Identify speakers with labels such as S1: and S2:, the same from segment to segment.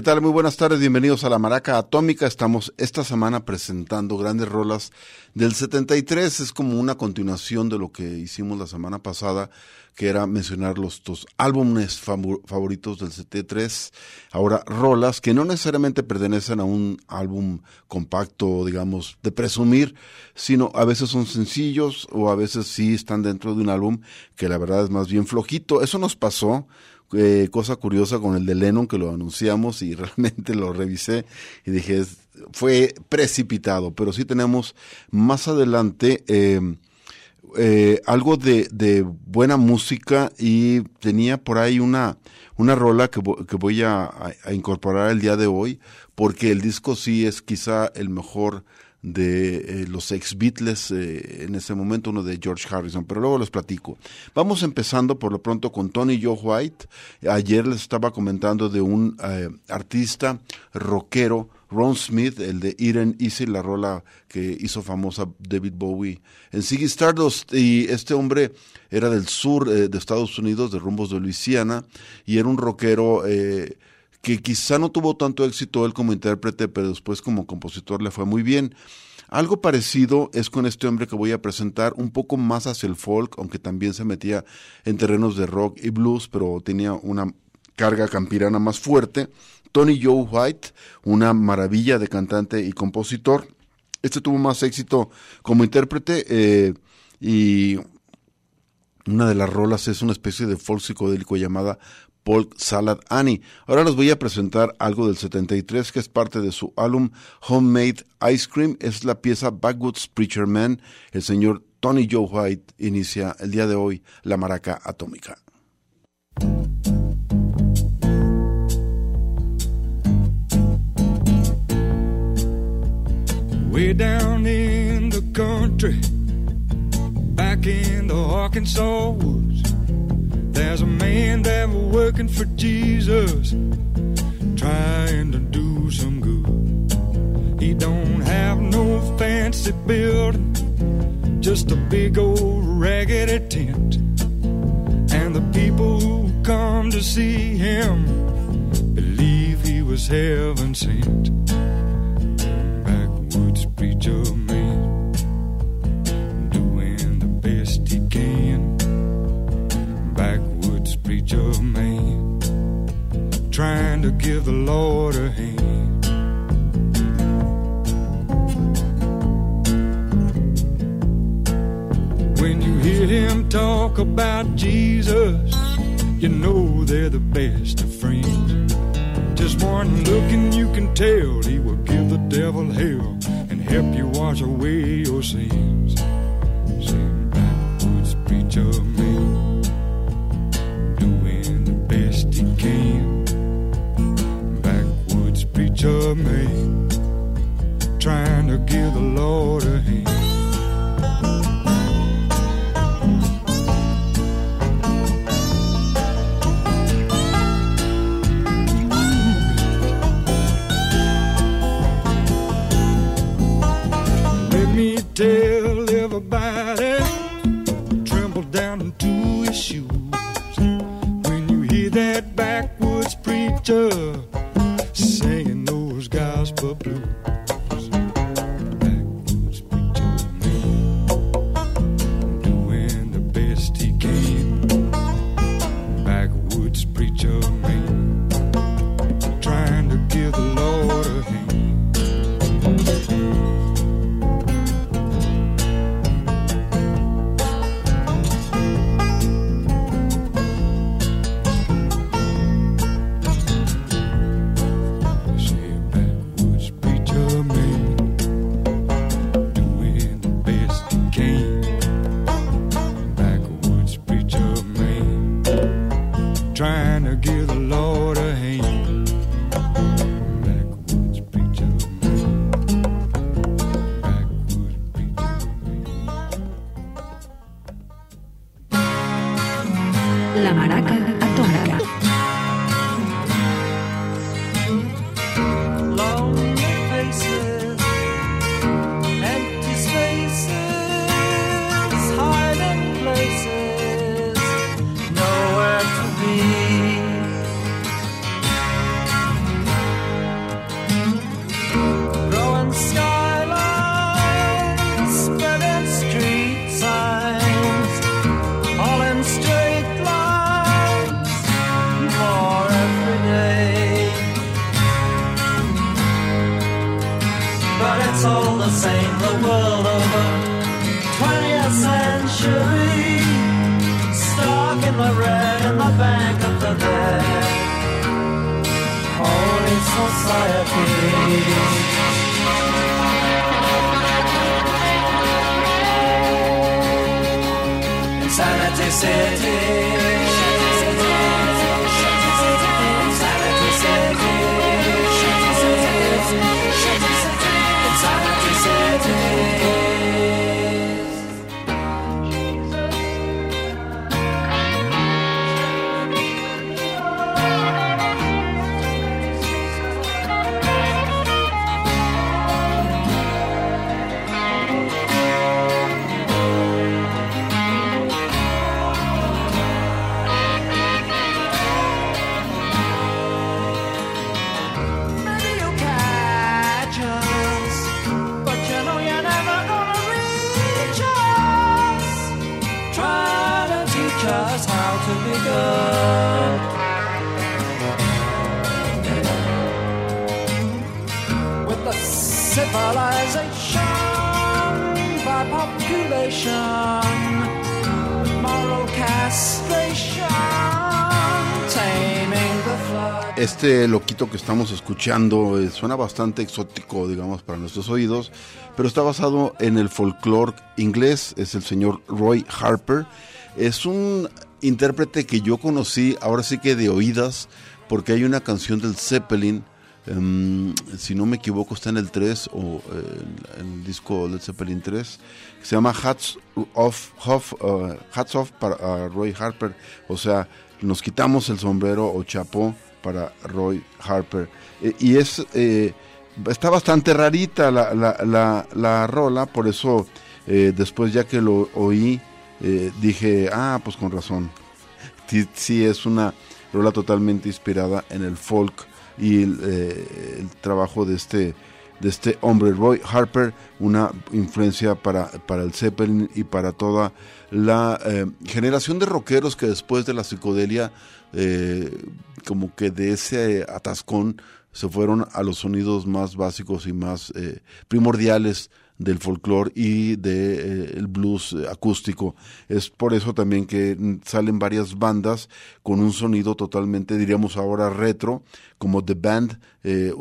S1: ¿Qué tal? Muy buenas tardes, bienvenidos a la Maraca Atómica. Estamos esta semana presentando grandes rolas del 73. Es como una continuación de lo que hicimos la semana pasada, que era mencionar los dos álbumes favoritos del 73. Ahora, rolas que no necesariamente pertenecen a un álbum compacto, digamos, de presumir, sino a veces son sencillos o a veces sí están dentro de un álbum que la verdad es más bien flojito. Eso nos pasó eh, cosa curiosa con el de Lennon que lo anunciamos y realmente lo revisé y dije, fue precipitado, pero sí tenemos más adelante em, eh, algo de, buena música y tenía por ahí una, una rola que, que voy a, a, incorporar el día de hoy, porque el disco sí es quizá el mejor de eh, los ex Beatles eh, en ese momento, uno de George Harrison, pero luego les platico. Vamos empezando por lo pronto con Tony Joe White. Ayer les estaba comentando de un eh, artista rockero, Ron Smith, el de Eden Easy, la rola que hizo famosa David Bowie en Ziggy Stardust. Y este hombre era del sur de Estados Unidos, de rumbos de Luisiana, y era un rockero que quizá no tuvo tanto éxito él como intérprete, pero después como compositor le fue muy bien. Algo parecido es con este hombre que voy a presentar, un poco más hacia el folk, aunque también se metía en terrenos de rock y blues, pero tenía una carga campirana más fuerte. Tony Joe White, una maravilla de cantante y compositor. Este tuvo más éxito como intérprete eh, y una de las rolas es una especie de folk psicodélico llamada Polk Salad Annie. Ahora les voy a presentar algo del 73 que es parte de su álbum Homemade Ice Cream. Es la pieza Backwoods Preacher Man. El señor Tony Joe White inicia el día de hoy la maraca atómica.
S2: Way down in the country, back in the Arkansas woods. There's a man was working for Jesus, trying to do some good. He don't have no fancy building, just a big old raggedy tent. And the people who come to see him believe he was heaven sent. Backwoods preacher man, doing the best he can preacher man trying to give the Lord a hand. When you hear him talk about Jesus, you know they're the best of friends. Just one look and you can tell he will give the devil hell and help you wash away your sins. Sing backwoods preacher preacher man trying to give the Lord a hand. trying.
S1: Este loquito que estamos escuchando eh, suena bastante exótico, digamos, para nuestros oídos, pero está basado en el folclore inglés. Es el señor Roy Harper. Es un intérprete que yo conocí, ahora sí que de oídas, porque hay una canción del Zeppelin. em, si no me equivoco, está en el 3 o eh, en el disco del Zeppelin 3, que se llama Hats Off, uh, Hats Off para Roy Harper. O sea, nos quitamos el sombrero o chapó para Roy Harper. Eh, y es eh, está bastante rarita la, la, la, la rola, por eso eh, después ya que lo oí, dije, ah, pues con razón. Sí, es una rola totalmente inspirada en el folk y el trabajo de este de este hombre Roy Harper, una influencia para, para el Zeppelin y para toda la eh, generación de rockeros que después de la psicodelia, eh, como que de ese atascón, se fueron a los sonidos más básicos y más eh, primordiales del folclore y del de, el blues acústico. Es por eso también que salen varias bandas con un sonido totalmente, diríamos ahora, retro, como The Band, eh,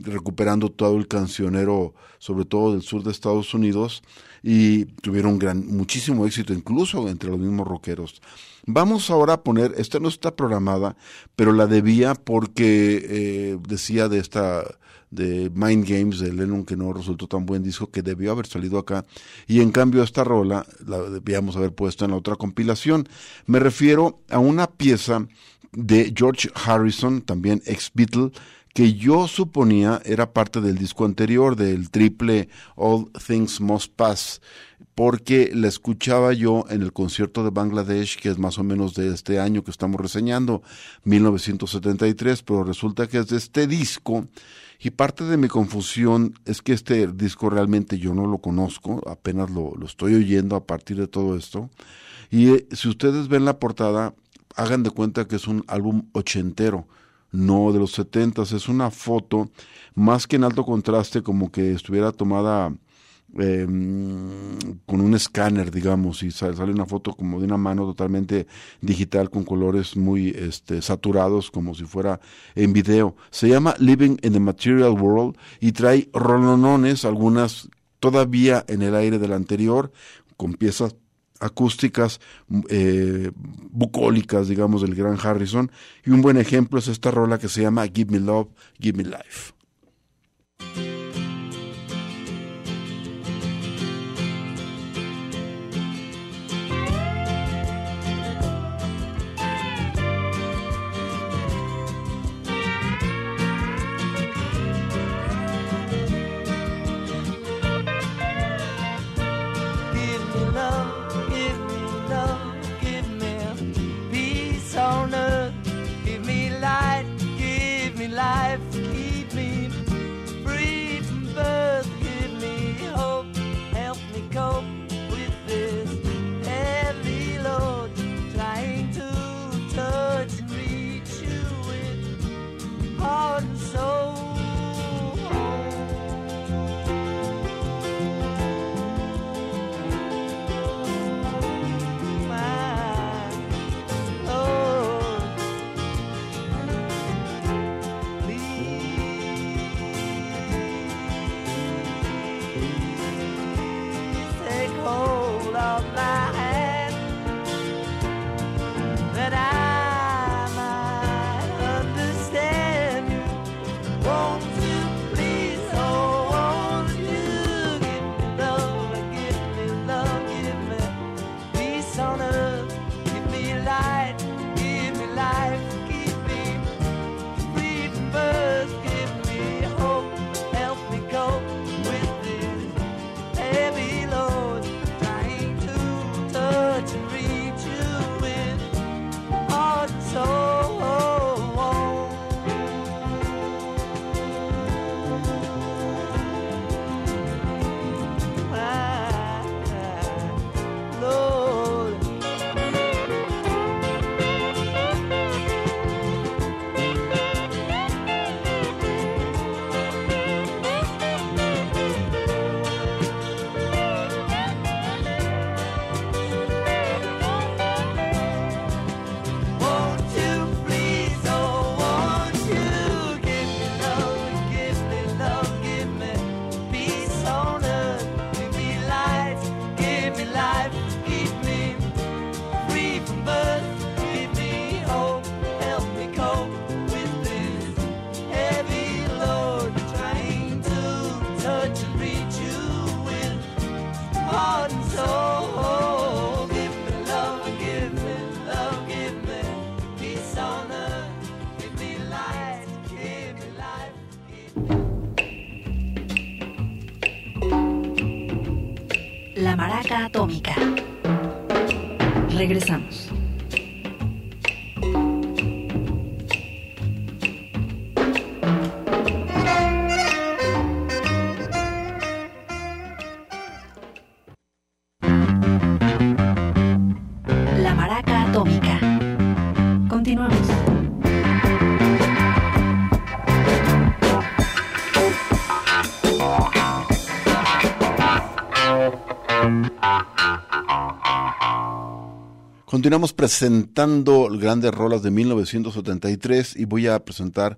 S1: recuperando todo el cancionero, sobre todo del sur de Estados Unidos, y tuvieron gran, muchísimo éxito, incluso entre los mismos rockeros. Vamos ahora a poner, esta no está programada, pero la debía porque eh, decía de esta de Mind Games de Lennon que no resultó tan buen disco que debió haber salido acá y en cambio esta rola la debíamos haber puesto en la otra compilación. Me refiero a una pieza de George Harrison, también ex Beatle, que yo suponía era parte del disco anterior, del triple All Things Must Pass, porque la escuchaba yo en el concierto de Bangladesh, que es más o menos de este año que estamos reseñando, 1973, pero resulta que es de este disco. Y parte de mi confusión es que este disco realmente yo no lo conozco, apenas lo, lo estoy oyendo a partir de todo esto. Y eh, si ustedes ven la portada, hagan de cuenta que es un álbum ochentero no de los setentas, es una foto más que en alto contraste, como que estuviera tomada eh, con un escáner, digamos, y sale, una foto como de una mano totalmente digital con colores muy este, saturados, como si fuera en video. Se llama Living in the Material World y trae rolonones, algunas todavía en el aire del anterior, con piezas acústicas eh, bucólicas, digamos, del gran Harrison. Y un buen ejemplo es esta rola que se llama Give Me Love, Give Me Life.
S3: Continuamos
S1: presentando grandes rolas de 1973 y voy a presentar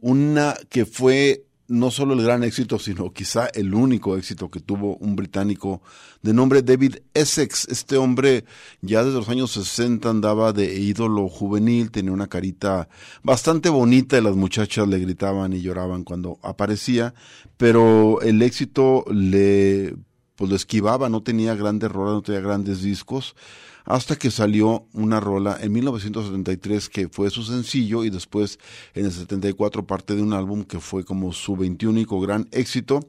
S1: una que fue no solo el gran éxito, sino quizá el único éxito que tuvo un británico de nombre David Essex. Este hombre ya desde los años 60 andaba de ídolo juvenil, tenía una carita bastante bonita y las muchachas le gritaban y lloraban cuando aparecía, pero el éxito le pues lo esquivaba, no tenía grandes rolas, no tenía grandes discos hasta que salió una rola en 1973 que fue su sencillo y después en el 74 parte de un álbum que fue como su 21 gran éxito.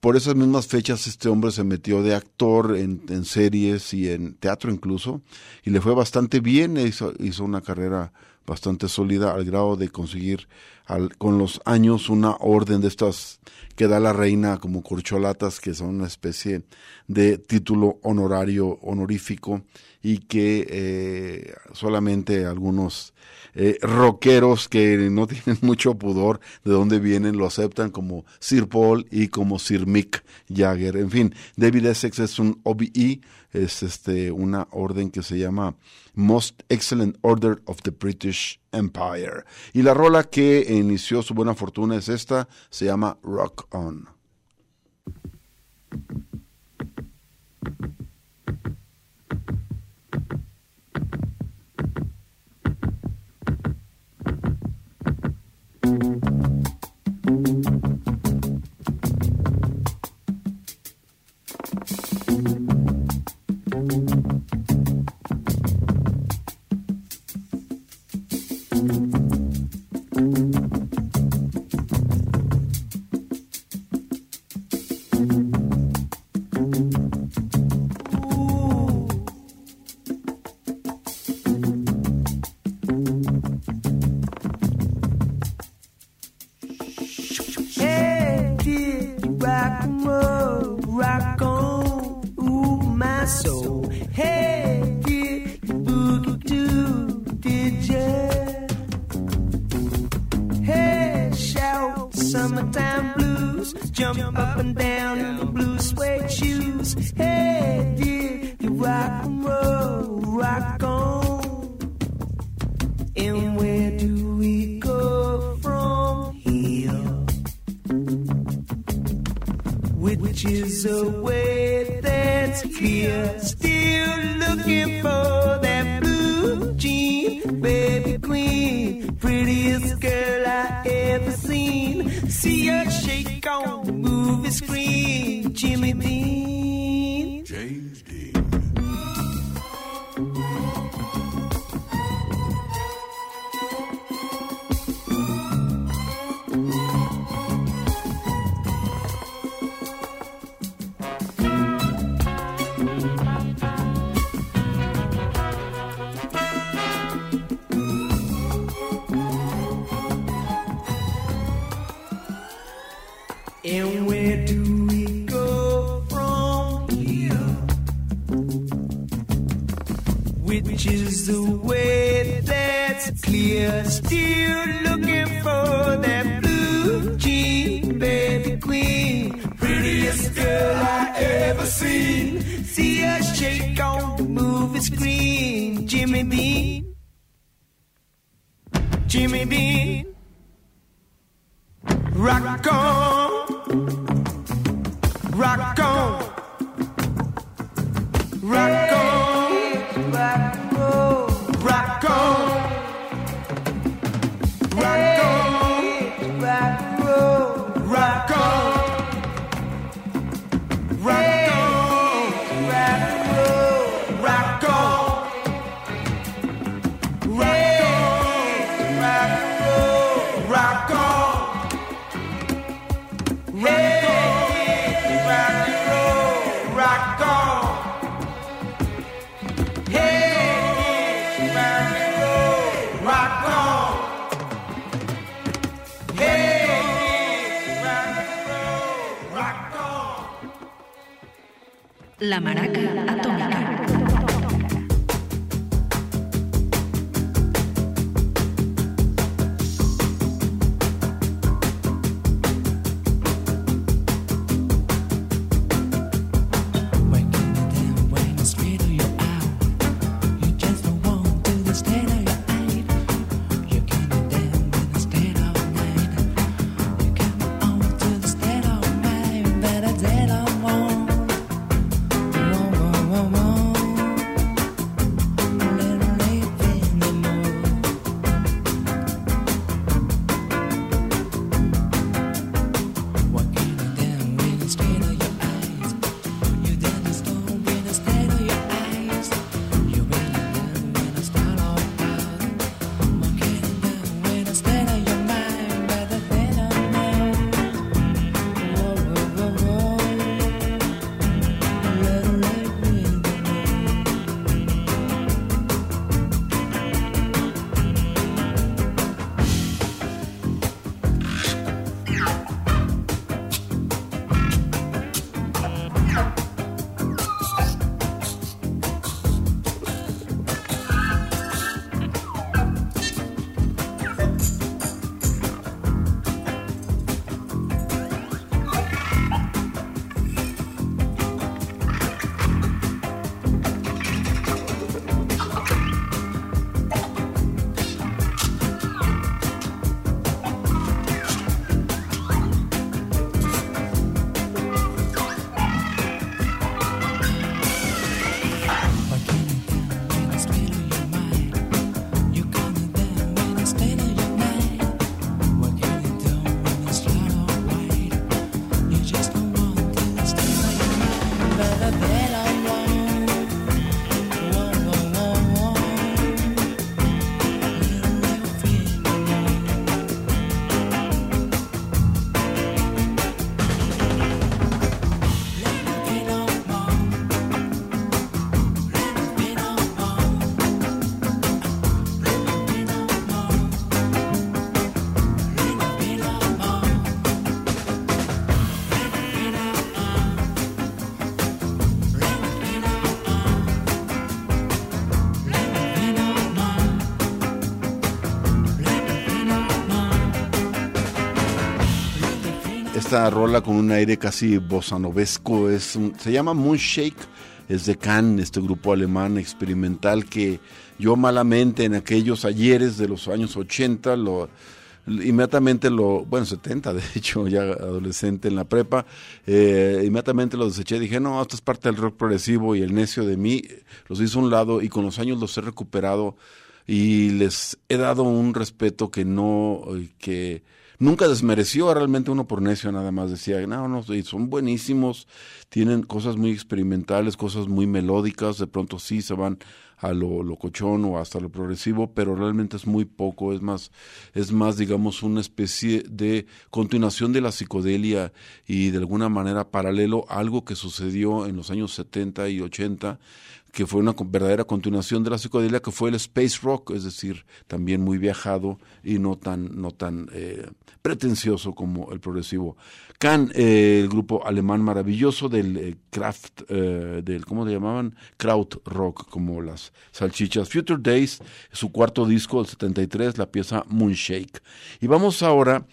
S1: Por esas mismas fechas este hombre se metió de actor en, series y en teatro incluso y le fue bastante bien, hizo, hizo una carrera bastante sólida al grado de conseguir con los años una orden de estas que da la reina como corcholatas que son una especie de título honorario honorífico y que eh, solamente algunos eh, rockeros que no tienen mucho pudor de dónde vienen lo aceptan como Sir Paul y como Sir Mick Jagger. En fin, David Essex es un OBE, es este una orden que se llama Most Excellent Order of the British Empire. Y la rola que inició su buena fortuna es esta, se llama Rock On.
S4: La Maraca Atómica.
S1: Esta rola con un aire casi bosanovesco. Es se llama Moonshake, es de Cannes, este grupo alemán experimental que yo malamente en aquellos ayeres de los años 80 lo inmediatamente lo, bueno, 70 de hecho, ya adolescente en la prepa, eh, inmediatamente lo deseché, dije, no, esto es parte del rock progresivo y el necio de mí los hizo a un lado y con los años los he recuperado y les he dado un respeto que no, eh, que nunca desmereció realmente uno por necio, nada más decía, no, no, son buenísimos, tienen cosas muy experimentales, cosas muy melódicas, de pronto sí se van a lo locochón o hasta lo progresivo, pero realmente es muy poco, es más, es más, digamos, una especie de continuación de la psicodelia y de alguna manera paralelo a algo que sucedió en los años 70 y 80 que fue una verdadera continuación de la psicodelia, que fue el space rock, es decir, también muy viajado y no tan, no tan eh, pretencioso como el progresivo. Can, eh, el grupo alemán maravilloso del eh, eh, del, ¿cómo le llamaban? Kraut rock, como las salchichas. Future Days, su cuarto disco, el 73, la pieza Moonshake. Y vamos ahora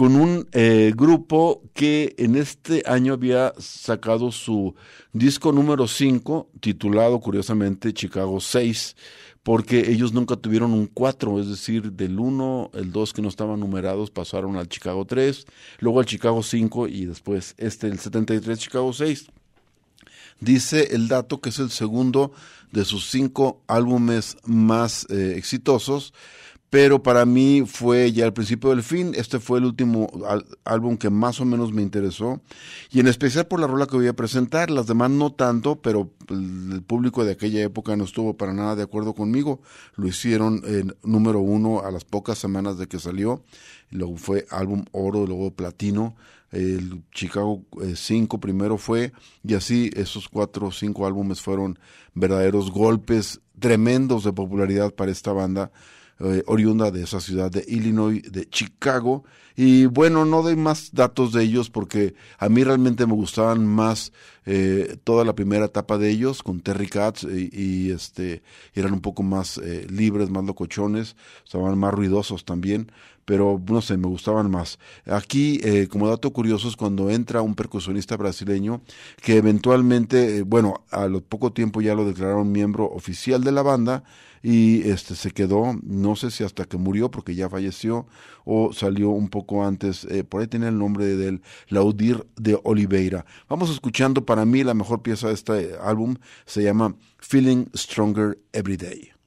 S1: con un eh, grupo que en este año había sacado su disco número 5, titulado curiosamente Chicago 6, porque ellos nunca tuvieron un 4, es decir, del 1, el 2 que no estaban numerados pasaron al Chicago 3, luego al Chicago 5 y después este, el 73 Chicago 6. Dice el dato que es el segundo de sus cinco álbumes más eh, exitosos, pero para mí fue ya el principio del fin. Este fue el último álbum que más o menos me interesó, y en especial por la rola que voy a presentar. Las demás no tanto, pero el, público de aquella época no estuvo para nada de acuerdo conmigo. Lo hicieron en número uno a las pocas semanas de que salió. Luego fue álbum oro, luego platino. El Chicago 5 primero fue, y así esos cuatro o cinco álbumes fueron verdaderos golpes tremendos de popularidad para esta banda eh, oriunda de esa ciudad de Illinois, de Chicago. Y bueno, no doy más datos de ellos porque a mí realmente me gustaban más eh, toda la primera etapa de ellos con Terry Katz y, este eran un poco más eh, libres, más locochones, estaban más ruidosos también, pero no sé, me gustaban más. Aquí, eh, como dato curioso, es cuando entra un percusionista brasileño que eventualmente, eh, bueno, a lo poco tiempo ya lo declararon miembro oficial de la banda y este se quedó, no sé si hasta que murió porque ya falleció o salió un poco antes, eh, por ahí tiene el nombre del Laudir de Oliveira. Vamos escuchando para mí la mejor pieza de este álbum, se llama Feeling Stronger Every Day.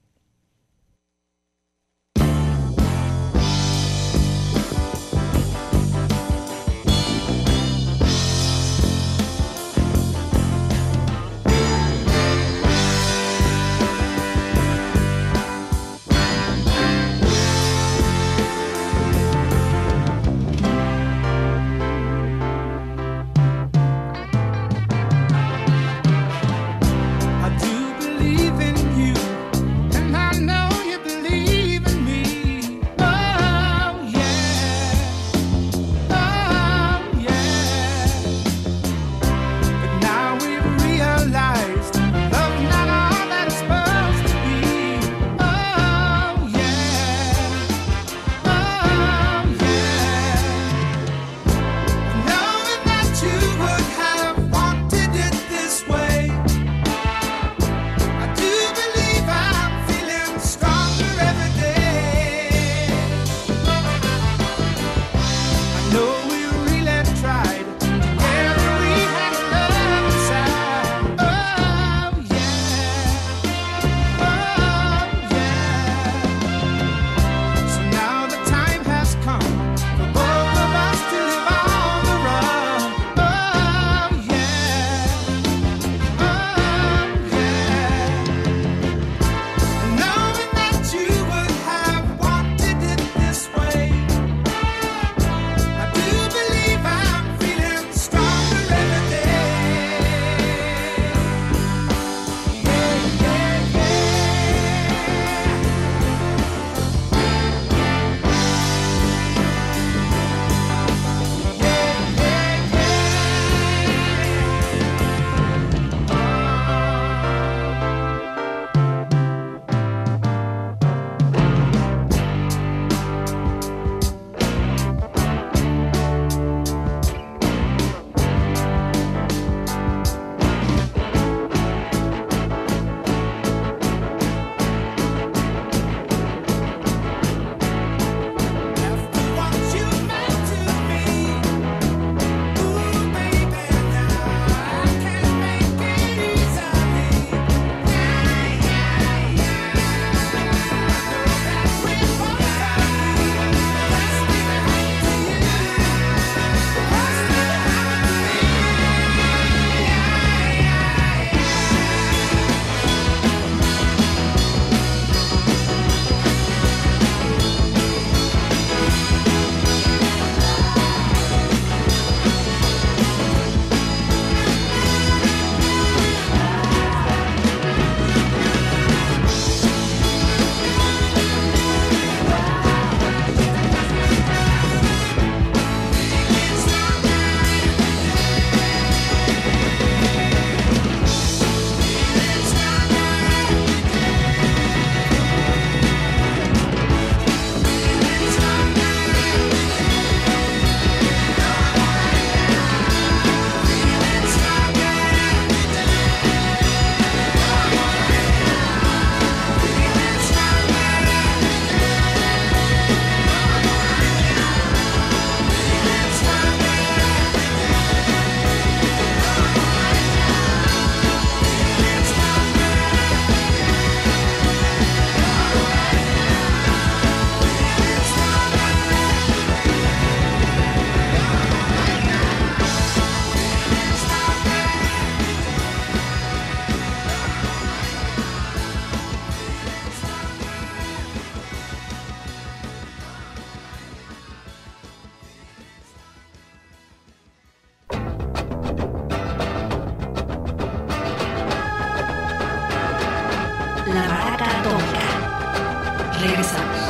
S3: regresamos.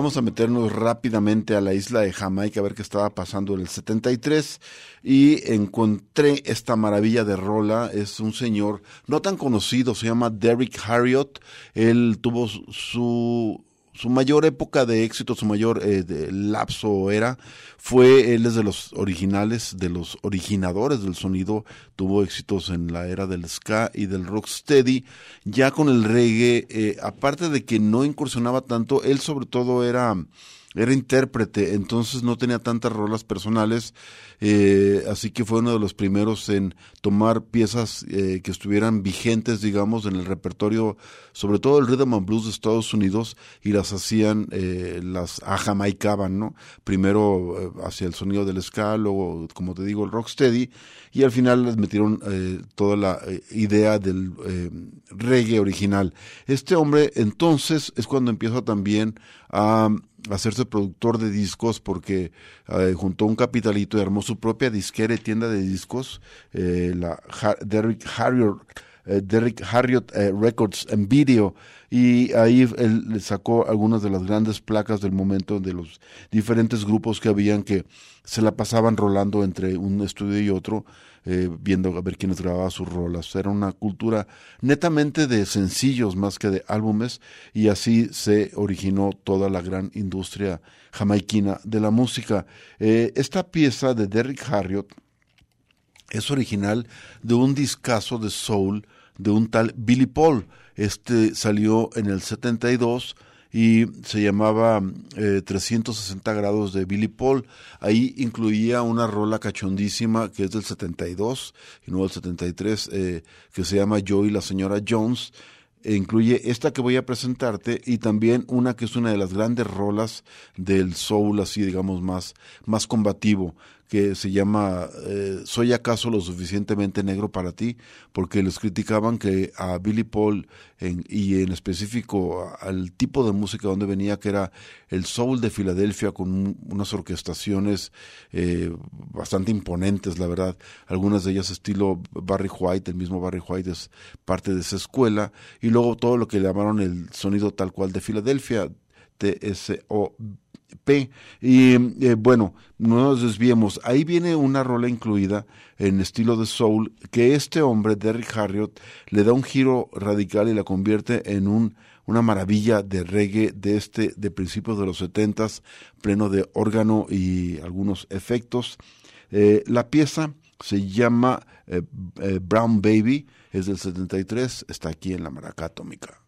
S1: Vamos a meternos rápidamente a la isla de Jamaica a ver qué estaba pasando en el 73 y encontré esta maravilla de rola. Es un señor no tan conocido, se llama Derrick Harriott. Él tuvo su su mayor época de éxito, su mayor eh, lapso era, fue, él es de los originales, de los originadores del sonido, tuvo éxitos en la era del ska y del rocksteady, ya con el reggae, eh, aparte de que no incursionaba tanto, él sobre todo era era intérprete, entonces no tenía tantas rolas personales, eh, así que fue uno de los primeros en tomar piezas eh, que estuvieran vigentes, digamos, en el repertorio, sobre todo el rhythm and blues de Estados Unidos, y las hacían, eh, las ajamaicaban, ¿no? Primero hacia el sonido del ska, luego, como te digo, el rocksteady, y al final les metieron toda la idea del reggae original. Este hombre, entonces, es cuando empieza también a hacerse productor de discos porque eh, juntó un capitalito y armó su propia disquera y tienda de discos, eh, la Derrick Harriott, eh, Derrick Harriott Records en Video y ahí él sacó algunas de las grandes placas del momento de los diferentes grupos que habían que se la pasaban rolando entre un estudio y otro eh, viendo a ver quiénes grababa sus rolas. Era una cultura netamente de sencillos más que de álbumes y así se originó toda la gran industria jamaiquina de la música. Eh, esta pieza de Derrick Harriott es original de un discazo de soul de un tal Billy Paul. Este salió en el 72 y se llamaba 360 eh, grados de Billy Paul. Ahí incluía una rola cachondísima que es del 72 y no del 73, eh, que se llama Yo y la señora Jones. E incluye esta que voy a presentarte y también una que es una de las grandes rolas del soul, así digamos más, más combativo, que se llama eh, ¿Soy acaso lo suficientemente negro para ti? Porque les criticaban que a Billy Paul y en específico al tipo de música donde venía, que era el soul de Filadelfia con unas orquestaciones eh, bastante imponentes, la verdad. Algunas de ellas estilo Barry White, el mismo Barry White es parte de esa escuela. Y luego todo lo que llamaron el sonido tal cual de Filadelfia, TSO P. Y eh, bueno, no nos desviemos. Ahí viene una rola incluida en estilo de soul que este hombre, Derrick Harriott, le da un giro radical y la convierte en un, una maravilla de reggae de este, de principios de los setentas, pleno de órgano y algunos efectos. Eh, la pieza se llama eh, Brown Baby, es del 73, está aquí en la maraca atómica.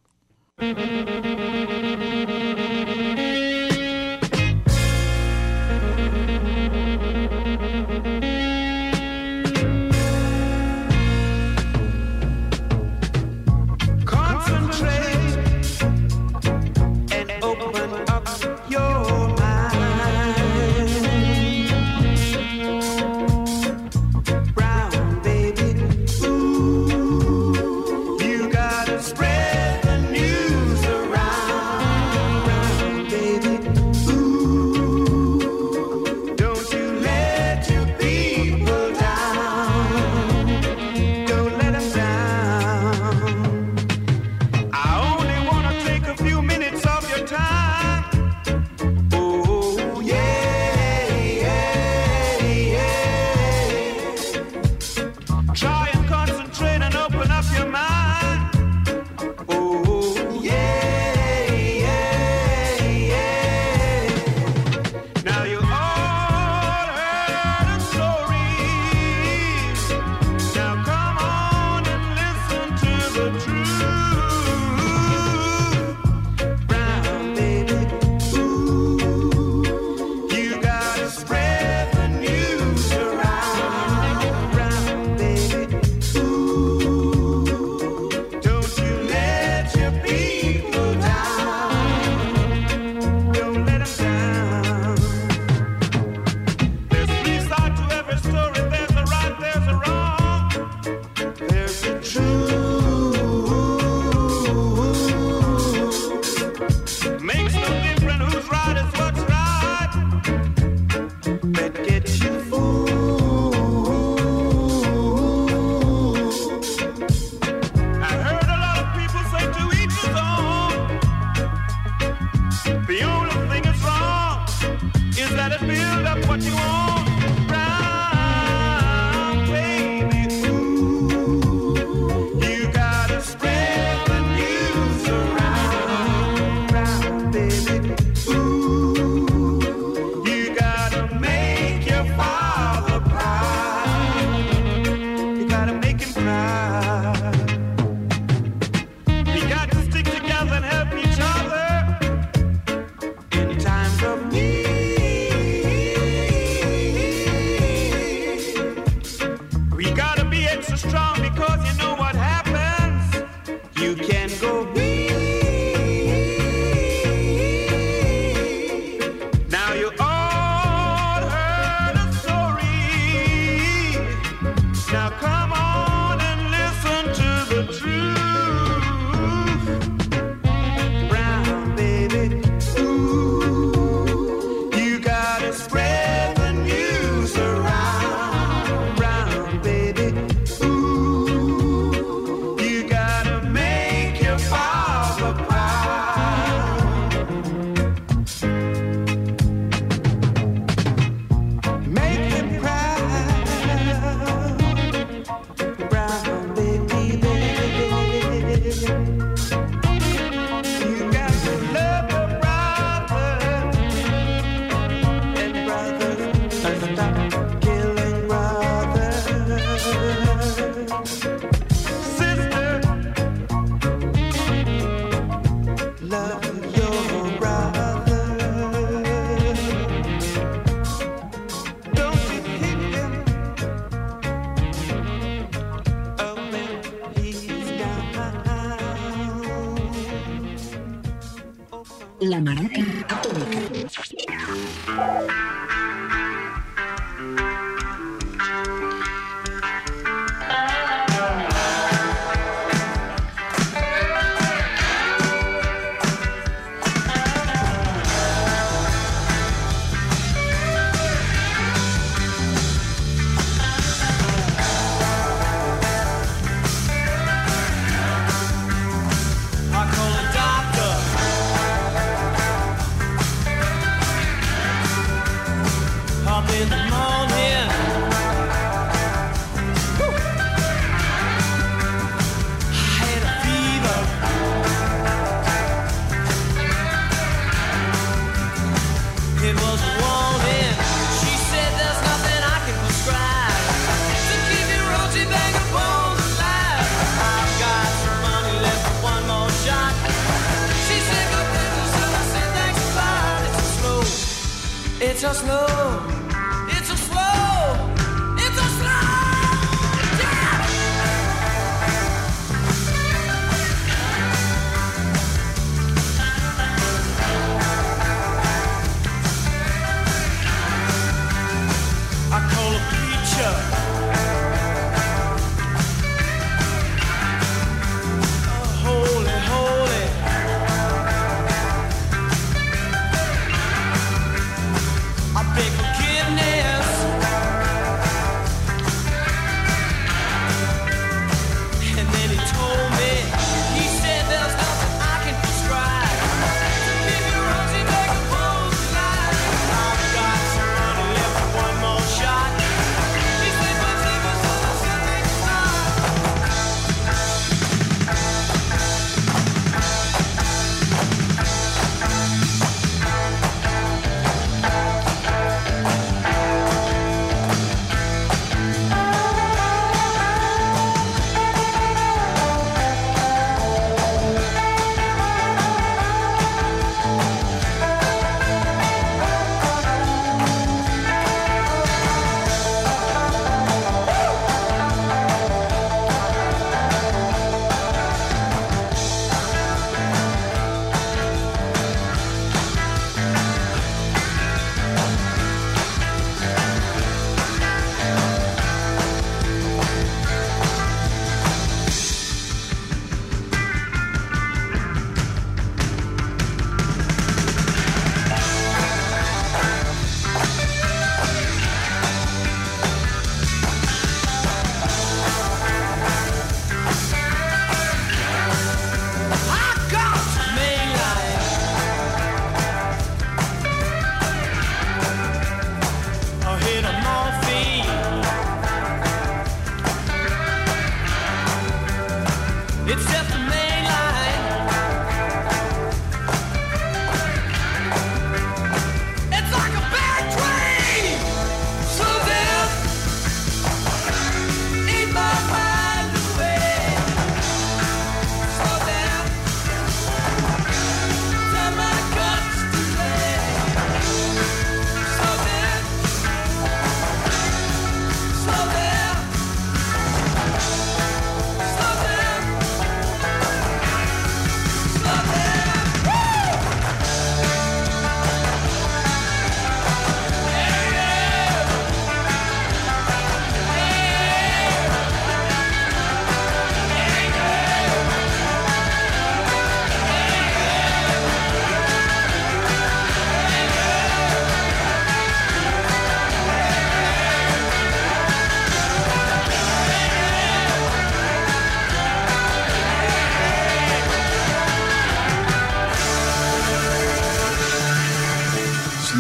S5: It's a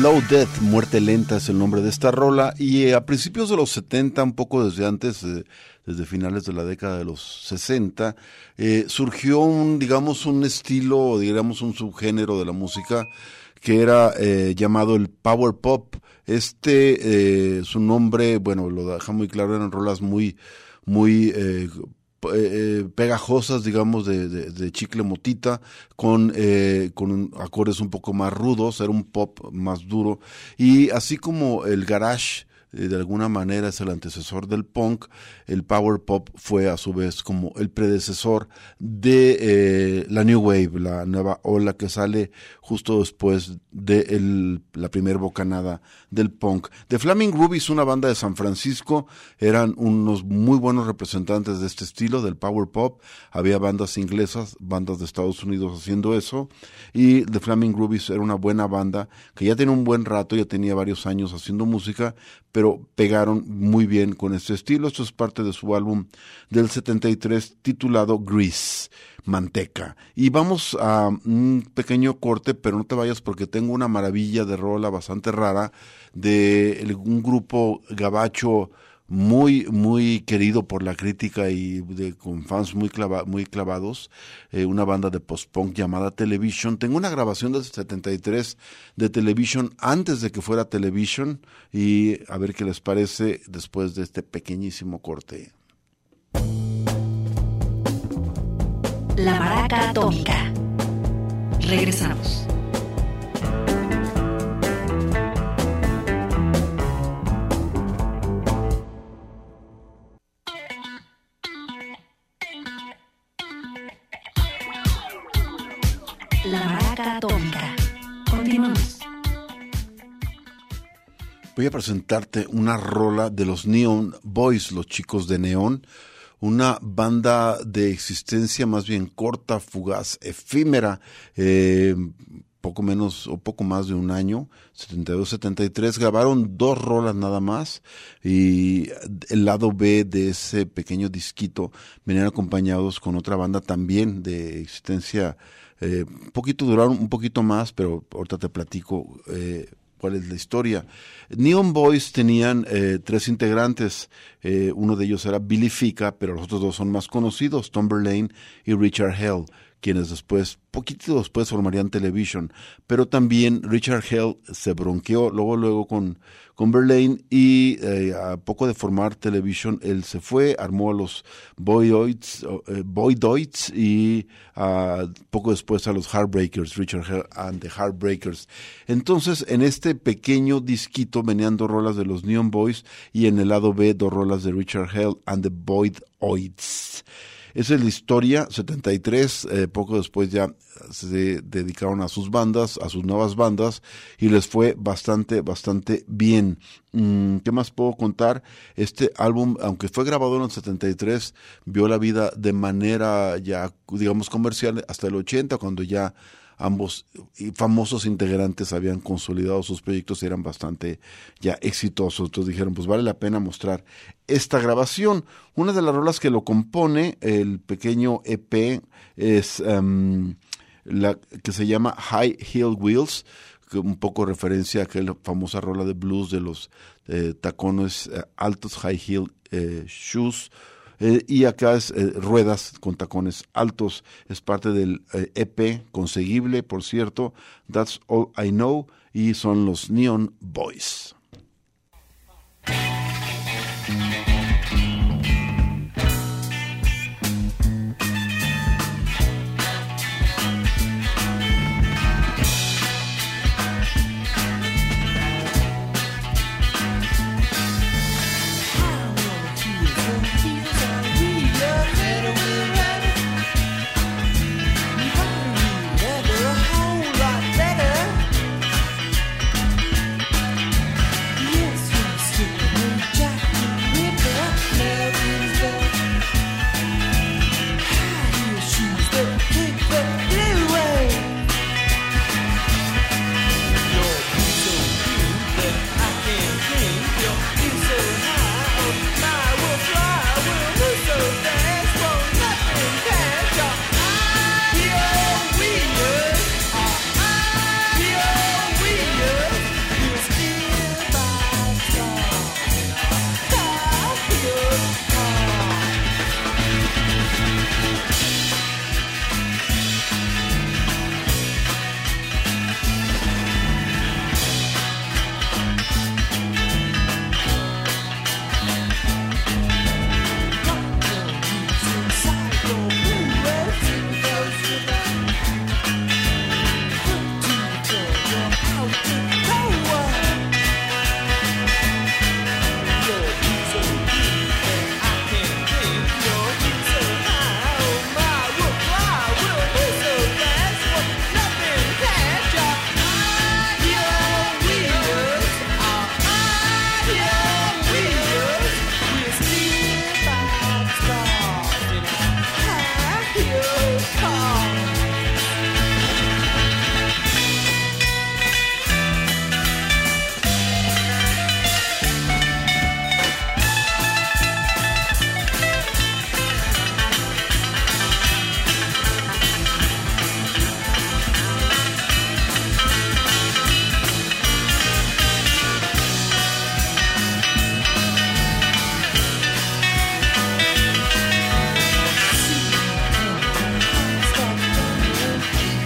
S5: Slow
S1: Death, Muerte Lenta es el nombre de esta rola y eh, a principios de los 70, un poco desde antes, eh, desde finales de la década de los 60, eh, surgió un, digamos, un estilo, digamos, un subgénero de la música que era llamado el Power Pop. Este, su nombre, bueno, lo deja muy claro, eran rolas muy, muy eh, eh, pegajosas, digamos, de, chicle motita, con, eh, con acordes un poco más rudos, era un pop más duro. Y así como el garage de alguna manera es el antecesor del punk, el power pop fue a su vez como el predecesor de eh, la New Wave, la nueva ola que sale justo después de la primer bocanada del punk. The Flaming Rubies, una banda de San Francisco, eran unos muy buenos representantes de este estilo, del power pop. Había bandas inglesas, bandas de Estados Unidos haciendo eso. Y The Flaming Rubies era una buena banda que ya tenía un buen rato, ya tenía varios años haciendo música, pero pegaron muy bien con este estilo. Esto es parte de su álbum del 73 titulado Grease manteca. Y vamos a un pequeño corte, pero no te vayas porque tengo una maravilla de rola bastante rara de un grupo gabacho muy muy querido por la crítica y de, con fans muy muy clavados eh, una banda de post punk llamada Television tengo una grabación del 73 de Television antes de que fuera Television y a ver qué les parece después de este pequeñísimo corte
S3: La Maraca Atómica. Regresamos.
S1: Voy a presentarte una rola de los Neon Boys, los chicos de Neón una banda de existencia más bien corta, fugaz, efímera, eh, poco menos o poco más de un año, 72-73, grabaron dos rolas nada más y el lado B de ese pequeño disquito venían acompañados con otra banda también de existencia, eh, un poquito duraron un poquito más, pero ahorita te platico eh, cuál es la historia. Neon Boys tenían eh, tres integrantes, eh, uno de ellos era Billy Fica, pero los otros dos son más conocidos, Tom Verlaine y Richard Hell, quienes después, poquito después formarían Television, pero también Richard Hell se bronqueó luego luego con con Verlaine y eh, a poco de formar Television él se fue, armó a los Boydoids, eh, y uh, poco después a los Heartbreakers, Richard Hell and the Heartbreakers. Entonces en este pequeño disquito venían dos rolas de los Neon Boys y en el lado B dos rolas de Richard Hell and the Boydoids. Esa es la historia, 73, eh, poco después ya se dedicaron a sus bandas, a sus nuevas bandas, y les fue bastante, bastante bien. Mm, ¿Qué más puedo contar? Este álbum, aunque fue grabado en el 73, vio la vida de manera ya, digamos, comercial hasta el 80, cuando ya ambos famosos integrantes habían consolidado sus proyectos y eran bastante ya exitosos. Entonces dijeron, pues vale la pena mostrar esta grabación. Una de las rolas que lo compone, el pequeño EP, es em, la que se llama High Heel Wheels, que un poco referencia a aquella famosa rola de blues de los eh, tacones eh, altos, High Heel eh, Shoes eh, y acá es eh, ruedas con tacones altos. Es parte del EP eh, e conseguible, por cierto. That's All I Know. Y son los Neon Boys.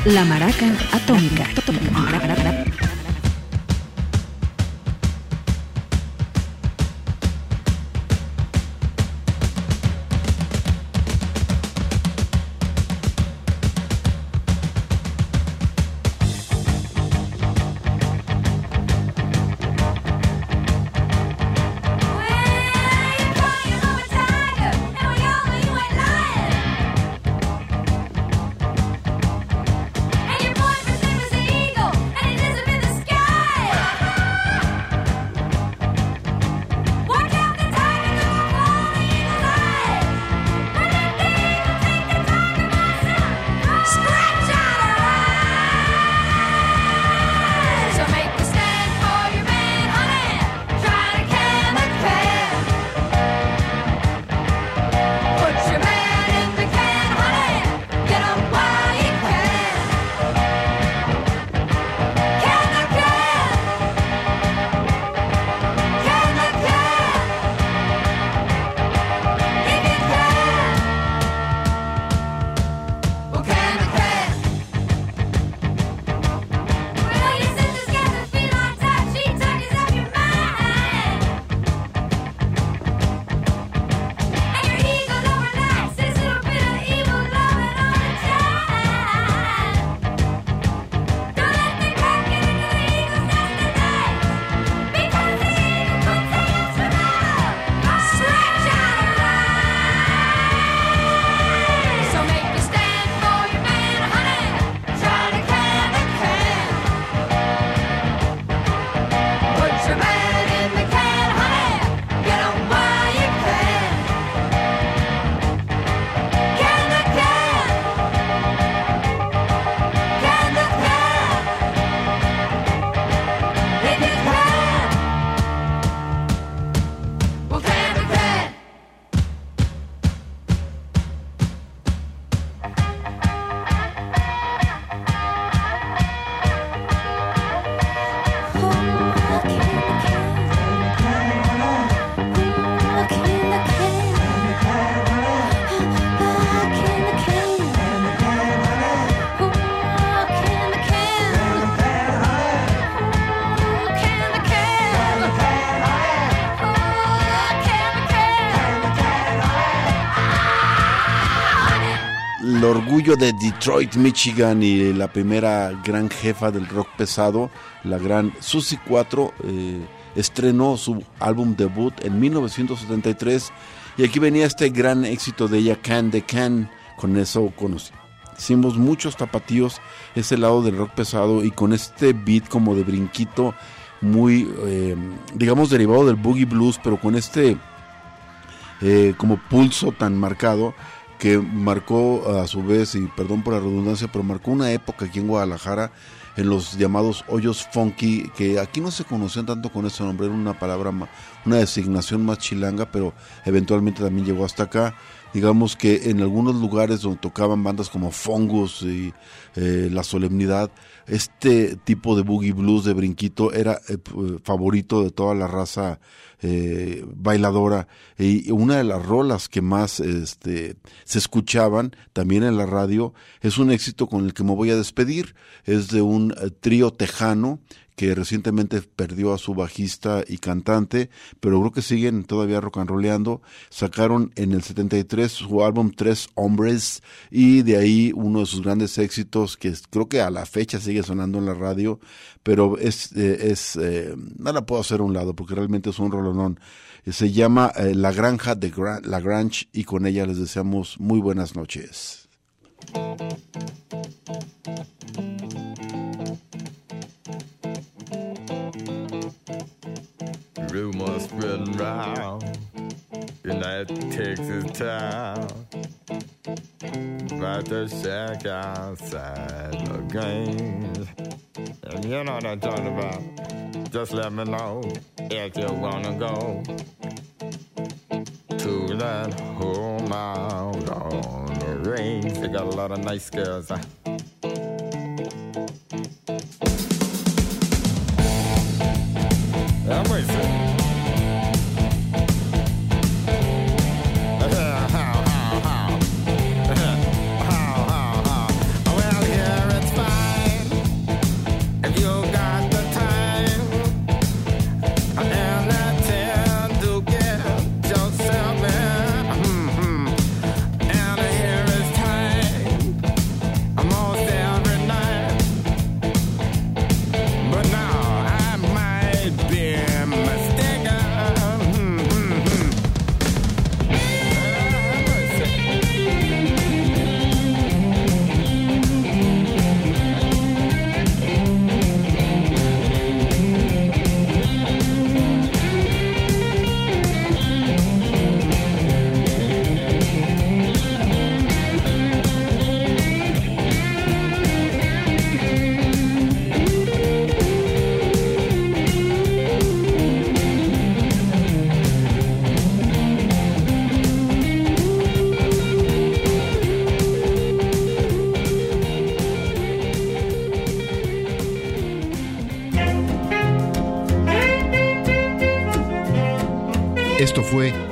S3: La Maraca Atómica.
S1: De Detroit, Michigan y la primera gran jefa del rock pesado, la gran Susie 4, estrenó su álbum debut en 1973 y aquí venía este gran éxito de ella, Can de Can. Con eso conocimos muchos tapatíos, ese lado del rock pesado y con este beat como de brinquito muy, eh, digamos, derivado del boogie blues, pero con este eh, como pulso tan marcado que marcó a su vez, y perdón por la redundancia, pero marcó una época aquí en Guadalajara en los llamados hoyos funky, que aquí no se conocían tanto con ese nombre, era una palabra, una designación más chilanga, pero eventualmente también llegó hasta acá. Digamos que en algunos lugares donde tocaban bandas como Fungus y eh, La Solemnidad, este tipo de boogie blues de brinquito era eh, favorito de toda la raza eh, bailadora. Y una de las rolas que más este, se escuchaban también en la radio es un éxito con el que me voy a despedir. Es de un trío tejano que recientemente perdió a su bajista y cantante, pero creo que siguen todavía rock and rollando. Sacaron en el 73 su álbum Tres Hombres y de ahí uno de sus grandes éxitos que creo que a la fecha sigue sonando en la radio, pero es, eh, es eh, no la puedo hacer a un lado porque realmente es un rolonón. Se llama eh, La Granja de Gra- La Grange y con ella les deseamos muy buenas noches.
S6: Rumors spreading round that Texas town about the shack outside the games. And you know what I'm talking about. Just let me know if you wanna go to that home out on the range. They got a lot of nice girls.